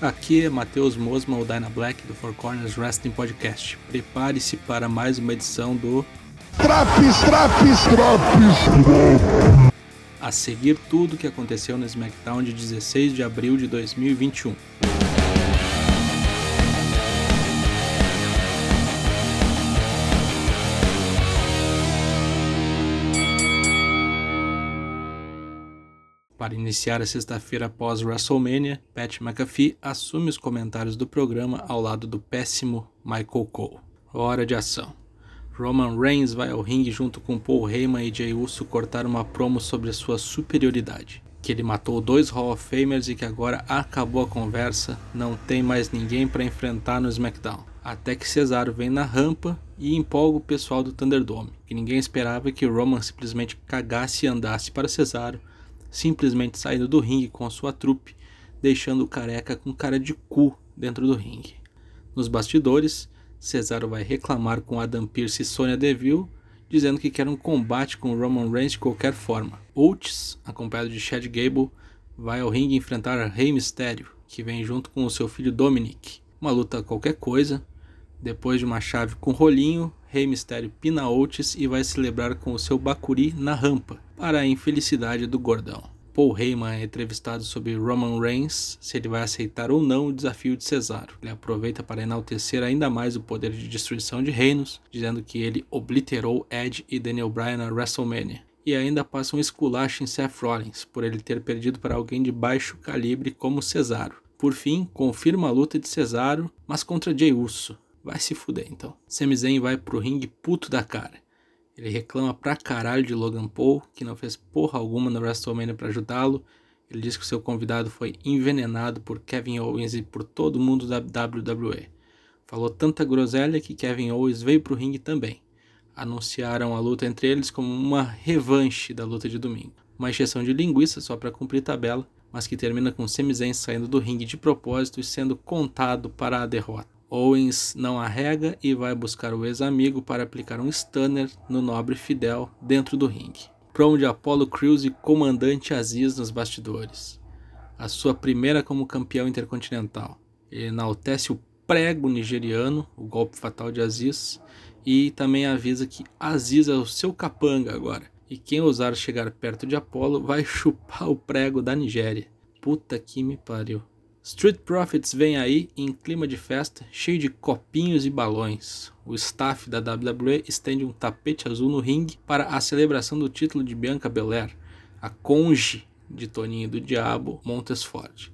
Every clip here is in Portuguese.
Aqui é Matheus Mosman, o Dyna Black do Four Corners Wrestling Podcast. Prepare-se para mais uma edição do Traps, traps, traps. A seguir tudo o que aconteceu no SmackDown de 16 de abril de 2021. Para iniciar a sexta-feira após WrestleMania, Pat McAfee assume os comentários do programa ao lado do péssimo Michael Cole. Hora de ação. Roman Reigns vai ao ringue junto com Paul Heyman e Jey Uso cortar uma promo sobre a sua superioridade. Que ele matou dois Hall of Famers e que agora acabou a conversa, não tem mais ninguém para enfrentar no SmackDown. Até que Cesaro vem na rampa e empolga o pessoal do Thunderdome, que ninguém esperava que Roman simplesmente cagasse e andasse para Cesaro simplesmente saindo do ringue com a sua trupe, deixando o careca com cara de cu dentro do ringue. Nos bastidores, Cesaro vai reclamar com Adam Pearce e Sonya Deville, dizendo que quer um combate com Roman Reigns de qualquer forma. Oates, acompanhado de Chad Gable, vai ao ringue enfrentar Rey Mysterio, que vem junto com o seu filho Dominic. Uma luta qualquer coisa. Depois de uma chave com rolinho, Rey Mysterio pina Oates e vai celebrar com o seu Bakuri na rampa, para a infelicidade do gordão. Paul Heyman é entrevistado sobre Roman Reigns, se ele vai aceitar ou não o desafio de Cesaro. Ele aproveita para enaltecer ainda mais o poder de destruição de reinos, dizendo que ele obliterou Edge e Daniel Bryan na WrestleMania. E ainda passa um esculacho em Seth Rollins, por ele ter perdido para alguém de baixo calibre como Cesaro. Por fim, confirma a luta de Cesaro, mas contra Jey Uso. Vai se fuder então. Sami Zayn vai pro ringue puto da cara. Ele reclama pra caralho de Logan Paul, que não fez porra alguma no WrestleMania para ajudá-lo. Ele diz que o seu convidado foi envenenado por Kevin Owens e por todo mundo da WWE. Falou tanta groselha que Kevin Owens veio pro ringue também. Anunciaram a luta entre eles como uma revanche da luta de domingo. Uma exceção de linguiça só para cumprir tabela, mas que termina com Sami Zayn saindo do ringue de propósito e sendo contado para a derrota. Owens não arrega e vai buscar o ex-amigo para aplicar um stunner no nobre Fidel dentro do ringue. Promo de Apollo Crews e comandante Aziz nos bastidores. A sua primeira como campeão intercontinental. Ele enaltece o prego nigeriano, o golpe fatal de Aziz, e também avisa que Aziz é o seu capanga agora. E quem ousar chegar perto de Apollo vai chupar o prego da Nigéria. Puta que me pariu. Street Profits vem aí em clima de festa, cheio de copinhos e balões. O staff da WWE estende um tapete azul no ringue para a celebração do título de Bianca Belair, a conge de Toninho do Diabo Montesford.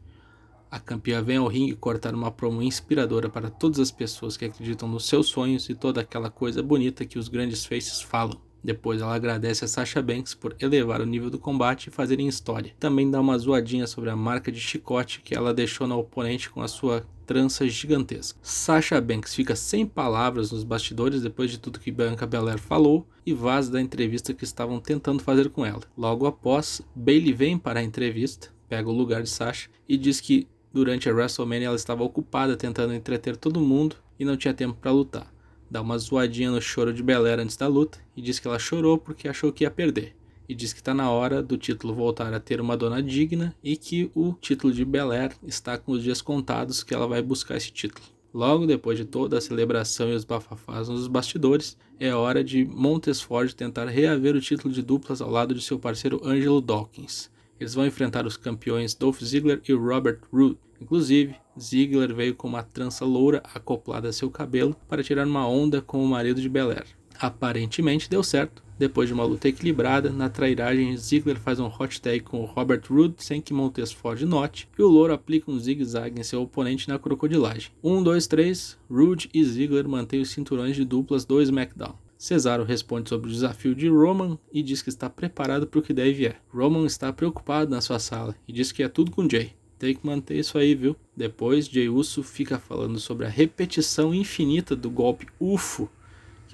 A campeã vem ao ringue cortar uma promo inspiradora para todas as pessoas que acreditam nos seus sonhos e toda aquela coisa bonita que os grandes faces falam. Depois ela agradece a Sasha Banks por elevar o nível do combate e fazerem história. Também dá uma zoadinha sobre a marca de chicote que ela deixou na oponente com a sua trança gigantesca. Sasha Banks fica sem palavras nos bastidores depois de tudo que Bianca Belair falou e vaza da entrevista que estavam tentando fazer com ela. Logo após, Bailey vem para a entrevista, pega o lugar de Sasha e diz que durante a WrestleMania ela estava ocupada tentando entreter todo mundo e não tinha tempo para lutar dá uma zoadinha no choro de Belair antes da luta e diz que ela chorou porque achou que ia perder. E diz que está na hora do título voltar a ter uma dona digna e que o título de Belair está com os dias contados que ela vai buscar esse título. Logo depois de toda a celebração e os bafafás nos bastidores, é hora de Montesford tentar reaver o título de duplas ao lado de seu parceiro Angelo Dawkins. Eles vão enfrentar os campeões Dolph Ziggler e Robert Roode. Inclusive, Ziggler veio com uma trança loura acoplada a seu cabelo para tirar uma onda com o marido de Belair. Aparentemente deu certo. Depois de uma luta equilibrada, na trairagem, Ziggler faz um hot tag com Robert Roode sem que Montesford note, e o louro aplica um zigue-zague em seu oponente na crocodilagem. 1, 2, 3, Roode e Ziggler mantêm os cinturões de duplas do SmackDown. Cesaro responde sobre o desafio de Roman e diz que está preparado para o que deve é. Roman está preocupado na sua sala e diz que é tudo com Jay. Tem que manter isso aí, viu? Depois, Jay Uso fica falando sobre a repetição infinita do golpe UFO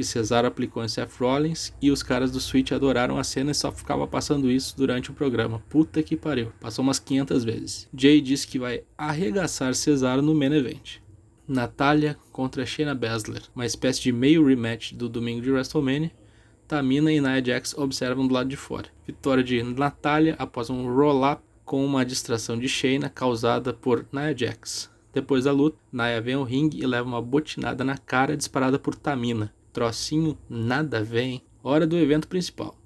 que Cesaro aplicou em Seth Rollins e os caras do Switch adoraram a cena e só ficava passando isso durante o programa. Puta que pariu. Passou umas 500 vezes. Jay diz que vai arregaçar Cesaro no main event. Natália contra Shayna Baszler, uma espécie de meio rematch do domingo de WrestleMania. Tamina e Nia Jax observam do lado de fora. Vitória de Natália após um roll-up com uma distração de Shayna causada por Nia Jax. Depois da luta, Naya vem ao ringue e leva uma botinada na cara disparada por Tamina. Trocinho nada hein? Hora do evento principal.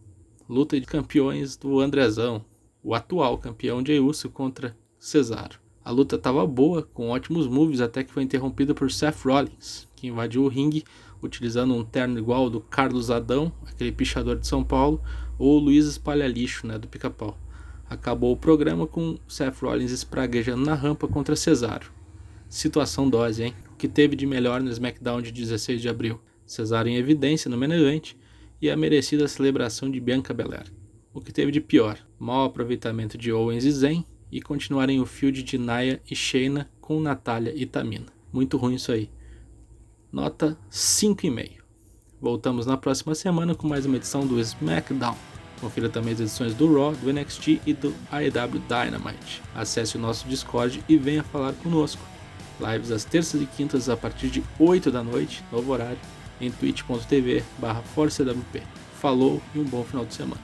Luta de campeões do Andrezão, o atual campeão de Uso contra Cesaro. A luta estava boa, com ótimos moves, até que foi interrompida por Seth Rollins, que invadiu o ringue utilizando um terno igual ao do Carlos Adão, aquele pichador de São Paulo, ou o Luiz Espalha-Lixo, né, do Pica-Pau. Acabou o programa com Seth Rollins espraguejando na rampa contra Cesaro. Situação dose, hein? O que teve de melhor no SmackDown de 16 de abril? Cesaro em evidência no event e a merecida celebração de Bianca Belair. O que teve de pior? Mau aproveitamento de Owens e Zen e continuarem o field de Naya e Shayna com Natália e Tamina. Muito ruim isso aí. Nota 5,5. Voltamos na próxima semana com mais uma edição do SmackDown. Confira também as edições do Raw, do NXT e do AEW Dynamite. Acesse o nosso Discord e venha falar conosco. Lives às terças e quintas a partir de 8 da noite, novo horário, em twitch.tv barra Falou e um bom final de semana.